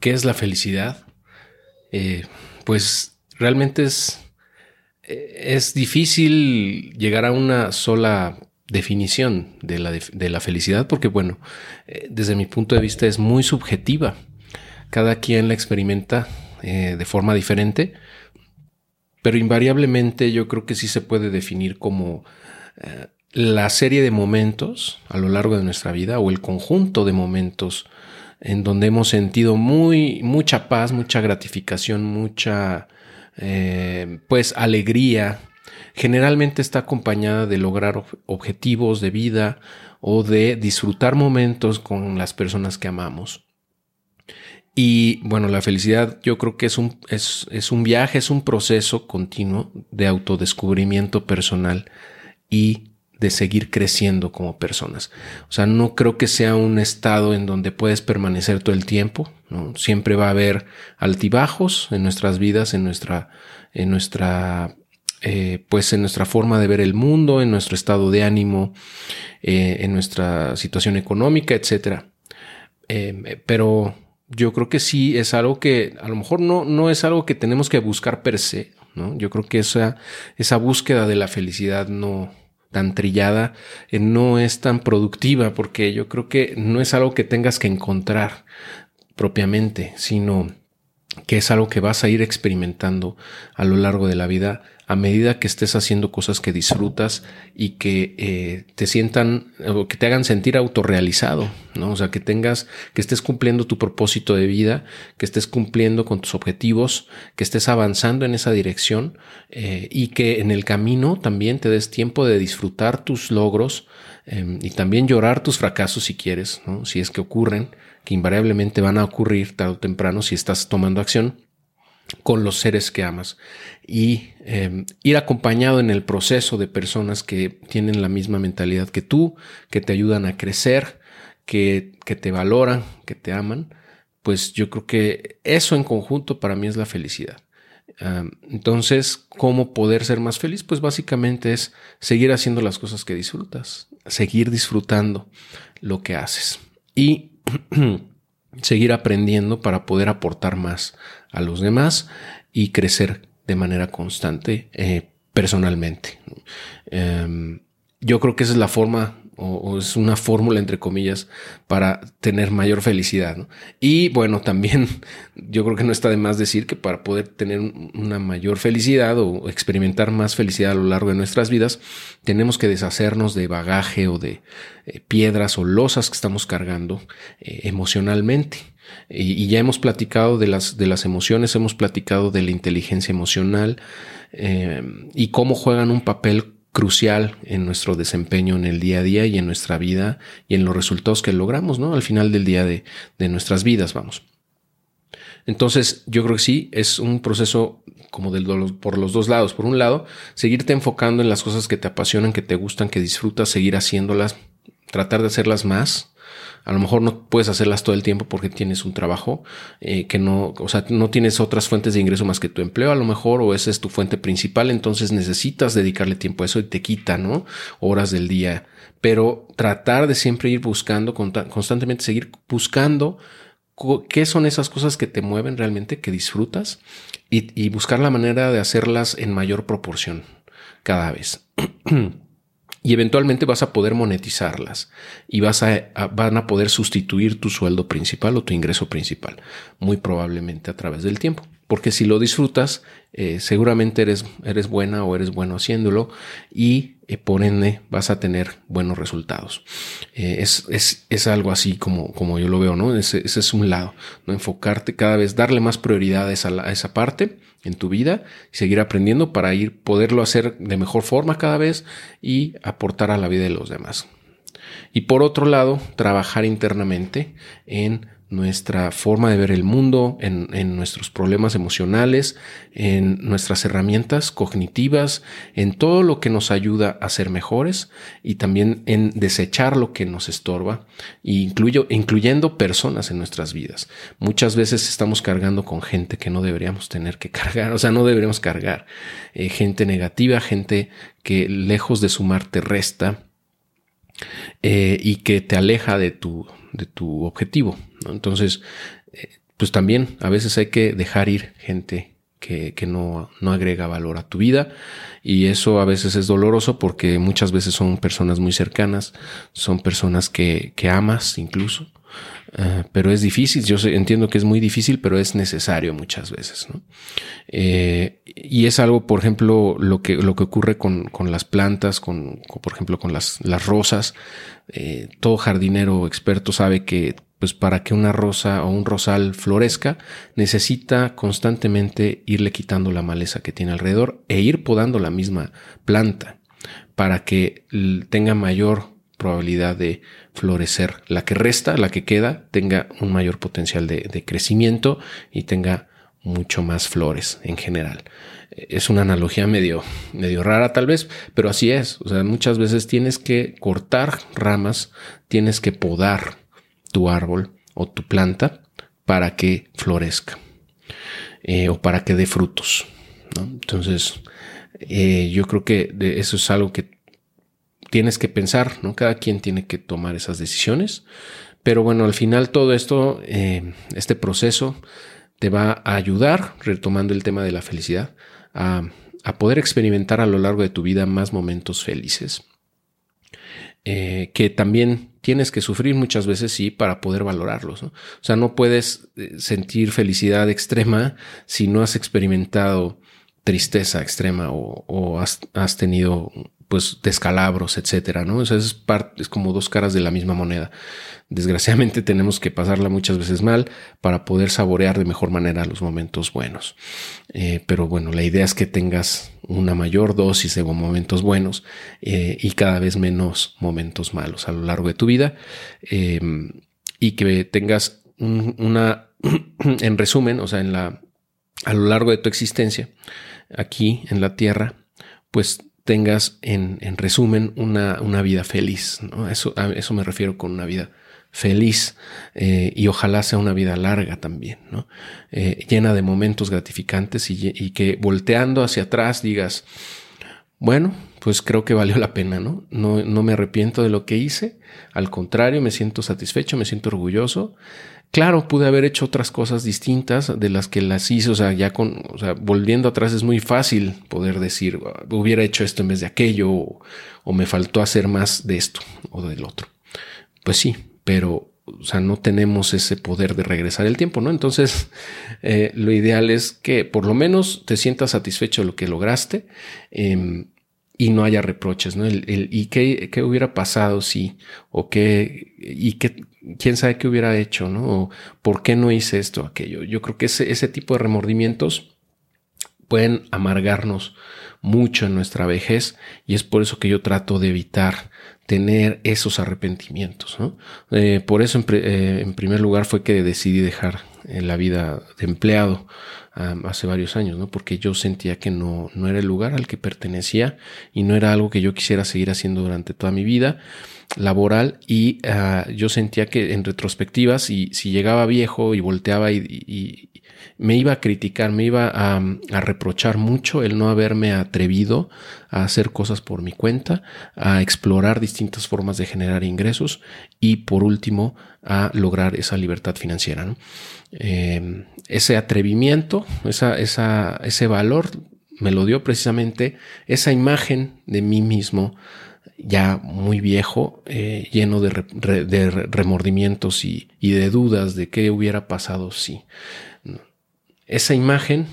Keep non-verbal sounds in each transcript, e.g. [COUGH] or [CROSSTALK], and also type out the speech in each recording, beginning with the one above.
¿qué es la felicidad? Eh, pues realmente es, es difícil llegar a una sola definición de la, de la felicidad porque, bueno, eh, desde mi punto de vista es muy subjetiva. Cada quien la experimenta eh, de forma diferente, pero invariablemente yo creo que sí se puede definir como eh, la serie de momentos a lo largo de nuestra vida o el conjunto de momentos en donde hemos sentido muy, mucha paz, mucha gratificación, mucha pues alegría, generalmente está acompañada de lograr objetivos de vida o de disfrutar momentos con las personas que amamos. Y bueno, la felicidad yo creo que es un, es, es un viaje, es un proceso continuo de autodescubrimiento personal y de seguir creciendo como personas. O sea, no creo que sea un estado en donde puedes permanecer todo el tiempo. Siempre va a haber altibajos en nuestras vidas, en nuestra, en nuestra eh, pues en nuestra forma de ver el mundo, en nuestro estado de ánimo, eh, en nuestra situación económica, etc. Eh, pero yo creo que sí es algo que a lo mejor no, no es algo que tenemos que buscar per se. ¿no? Yo creo que esa, esa búsqueda de la felicidad no tan trillada no es tan productiva porque yo creo que no es algo que tengas que encontrar propiamente, sino que es algo que vas a ir experimentando a lo largo de la vida a medida que estés haciendo cosas que disfrutas y que eh, te sientan o que te hagan sentir autorrealizado, ¿no? O sea, que tengas, que estés cumpliendo tu propósito de vida, que estés cumpliendo con tus objetivos, que estés avanzando en esa dirección eh, y que en el camino también te des tiempo de disfrutar tus logros em, y también llorar tus fracasos si quieres. Si es que ocurren, que invariablemente van a ocurrir tarde o temprano si estás tomando acción con los seres que amas y em, ir acompañado en el proceso de personas que tienen la misma mentalidad que tú, que te ayudan a crecer, que, te valoran, que te aman, pues yo creo que eso en conjunto para mí es la felicidad. entonces, ¿cómo poder ser más feliz? Pues básicamente es seguir haciendo las cosas que disfrutas, seguir disfrutando lo que haces y [CLEARS THROAT] seguir aprendiendo para poder aportar más a los demás y crecer de manera constante eh, personalmente. Em, yo creo que esa es la forma o, es una fórmula entre comillas para tener mayor felicidad. Y bueno, [LAUGHS] también yo creo que no está de más decir que para poder tener una mayor felicidad o experimentar más felicidad a lo largo de nuestras vidas, tenemos que deshacernos de bagaje o de eh, piedras o losas que estamos cargando eh, emocionalmente. Y, ya hemos platicado de las, de las emociones, hemos platicado de la inteligencia emocional eh, y cómo juegan un papel crucial en nuestro desempeño en el día a día y en nuestra vida y en los resultados que logramos, ¿no? Al final del día de, de nuestras vidas, vamos. Entonces, yo creo que sí, es un proceso como del, por los dos lados. Por un lado, seguirte enfocando en las cosas que te apasionan, que te gustan, que disfrutas, seguir haciéndolas, tratar de hacerlas más, a lo mejor no puedes hacerlas todo el tiempo porque tienes un trabajo eh, que no, o sea, no tienes otras fuentes de ingreso más que tu empleo a lo mejor o esa es tu fuente principal, entonces necesitas dedicarle tiempo a eso y te quita, ¿no? Horas del día. Pero tratar de siempre ir buscando, constantemente seguir buscando qué son esas cosas que te mueven realmente, que disfrutas y buscar la manera de hacerlas en mayor proporción cada vez. [CLEARS THROAT] y eventualmente vas a poder monetizarlas y vas a, van a poder sustituir tu sueldo principal o tu ingreso principal, muy probablemente a través del tiempo. Porque si lo disfrutas, eh, seguramente eres, eres buena o eres bueno haciéndolo y eh, por ende vas a tener buenos resultados. Eh, es, es, es, algo así como, como yo lo veo, ¿no? Ese, ese, es un lado, ¿no? Enfocarte cada vez, darle más prioridades a, a esa parte en tu vida y seguir aprendiendo para ir poderlo hacer de mejor forma cada vez y aportar a la vida de los demás. Y por otro lado, trabajar internamente en nuestra forma de ver el mundo, en, nuestros problemas emocionales, en nuestras herramientas cognitivas, en todo lo que nos ayuda a ser mejores y también en desechar lo que nos estorba, incluyo, incluyendo personas en nuestras vidas. Muchas veces estamos cargando con gente que no deberíamos tener que [LAUGHS] cargar, o sea, no deberíamos cargar. Eh, gente negativa, gente que lejos de sumar te resta. Eh, y que te aleja de tu, de tu objetivo. Entonces, eh, pues también a veces hay que dejar ir gente que, no, no, agrega valor a tu vida y eso a veces es doloroso porque muchas veces son personas muy cercanas, son personas que, que amas incluso, eh, pero es difícil, yo entiendo que es muy difícil, pero es necesario muchas veces. Eh, y es algo, por ejemplo, lo que, lo que ocurre con, con las plantas, con, por ejemplo, con las, las rosas. Eh, todo jardinero experto sabe que pues para que una rosa o un rosal florezca, necesita constantemente irle quitando la maleza que tiene alrededor e ir podando la misma planta para que tenga mayor probabilidad de florecer. La que resta, la que queda, tenga un mayor potencial de, crecimiento y tenga mucho más flores en general. Es una analogía medio, medio rara tal vez, pero así es. O sea, muchas veces tienes que cortar ramas, tienes que podar tu árbol o tu planta para que florezca eh, o para que dé frutos. Entonces, eh, yo creo que eso es algo que tienes que pensar, ¿no? Cada quien tiene que tomar esas decisiones. Pero bueno, al final todo esto, eh, este proceso te va a ayudar, retomando el tema de la felicidad, a, poder experimentar a lo largo de tu vida más momentos felices. Eh, que también tienes que sufrir muchas veces, sí, para poder valorarlos. O sea, no puedes eh, sentir felicidad extrema si no has experimentado tristeza extrema o, has, has, tenido pues descalabros, etcétera, ¿no? O es, parte, es como dos caras de la misma moneda. Desgraciadamente [LAUGHS] tenemos que pasarla muchas veces mal para poder saborear de mejor manera los momentos buenos. Eh, pero bueno, la idea es que tengas una mayor dosis de momentos buenos eh, y cada vez menos momentos malos a lo largo de tu vida em, y que tengas una, [CLEARS THROAT] en resumen, o sea, en la, a lo largo de tu existencia aquí en la Tierra, pues tengas en, resumen una, una, vida feliz. Eso, a eso me refiero con una vida feliz eh, y ojalá sea una vida larga también, ¿no? Eh, llena de momentos gratificantes y, que volteando hacia atrás digas, bueno, pues creo que valió la pena, ¿no? ¿no? No me arrepiento de lo que hice, al contrario, me siento satisfecho, me siento orgulloso Claro, pude haber hecho otras cosas distintas de las que las hice, o sea, ya con, o sea, volviendo atrás es muy fácil poder decir, ah, hubiera hecho esto en vez de aquello, o, me faltó hacer más de esto o del otro. Pues sí, pero, o sea, no tenemos ese poder de regresar el tiempo, ¿no? Entonces, [LAUGHS] eh, lo ideal es que por lo menos te sientas satisfecho de lo que lograste. Em, y no haya reproches, ¿no? El, y qué, qué, hubiera pasado si, o qué, y qué, quién sabe qué hubiera hecho, ¿no? O por qué no hice esto, aquello. Yo creo que ese, ese tipo de remordimientos pueden amargarnos mucho en nuestra vejez y es por eso que yo trato de evitar tener esos arrepentimientos. ¿no? Eh, por eso, en, eh, en, primer lugar, fue que decidí dejar eh, la vida de empleado hace varios años, ¿no? Porque yo sentía que no, no era el lugar al que pertenecía y no era algo que yo quisiera seguir haciendo durante toda mi vida laboral y ah, yo sentía que en retrospectiva si, si llegaba viejo y volteaba y, me iba a criticar, me iba a, reprochar mucho el no haberme atrevido a hacer cosas por mi cuenta, a explorar distintas formas de generar ingresos y por último a lograr esa libertad financiera. Eh, ese atrevimiento, esa, ese valor me lo dio precisamente esa imagen de mí mismo ya muy viejo, eh, lleno de, remordimientos y, de dudas de qué hubiera pasado si. Esa imagen,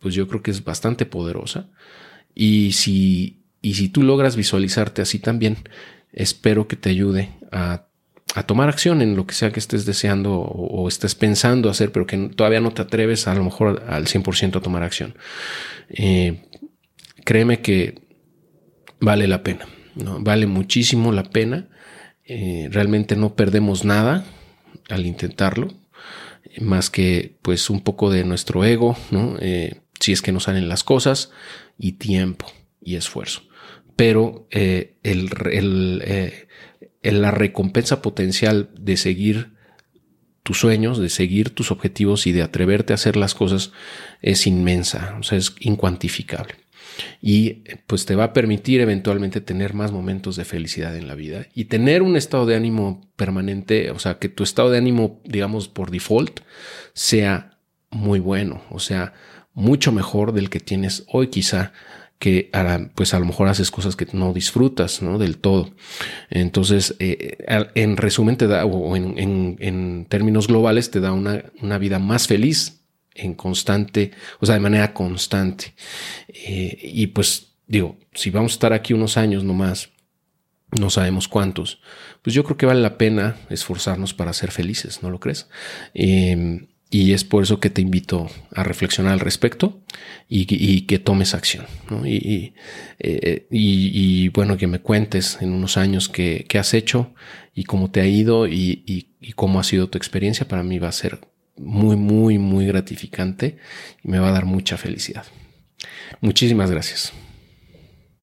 pues yo creo que es bastante poderosa. Y si, y si tú logras visualizarte así también, espero que te ayude a tomar acción en lo que sea que estés deseando o, estés pensando hacer, pero que todavía no te atreves a lo mejor al 100% a tomar acción. Eh, créeme que vale la pena, ¿no? vale muchísimo la pena. Eh, realmente no perdemos nada al intentarlo, más que pues un poco de nuestro ego, ¿no? Eh, si es que nos salen las cosas, y tiempo y esfuerzo. Pero el la recompensa potencial de seguir tus sueños, de seguir tus objetivos y de atreverte a hacer las cosas es inmensa, o sea, es incuantificable. Y pues te va a permitir eventualmente tener más momentos de felicidad en la vida y tener un estado de ánimo permanente, o sea, que tu estado de ánimo, digamos, por default sea muy bueno, o sea, mucho mejor del que tienes hoy quizá que pues a lo mejor haces cosas que no disfrutas ¿no? del todo. Entonces, eh, en resumen te da, o en, términos globales, te da una, una, vida más feliz en constante, o sea, de manera constante. Eh, y pues digo, si vamos a estar aquí unos años nomás, no sabemos cuántos, pues yo creo que vale la pena esforzarnos para ser felices, ¿no lo crees? Em, y es por eso que te invito a reflexionar al respecto y, que tomes acción. Eh, y, bueno, que me cuentes en unos años qué, has hecho y cómo te ha ido y, cómo ha sido tu experiencia. Para mí va a ser muy, muy, muy gratificante y me va a dar mucha felicidad. Muchísimas gracias.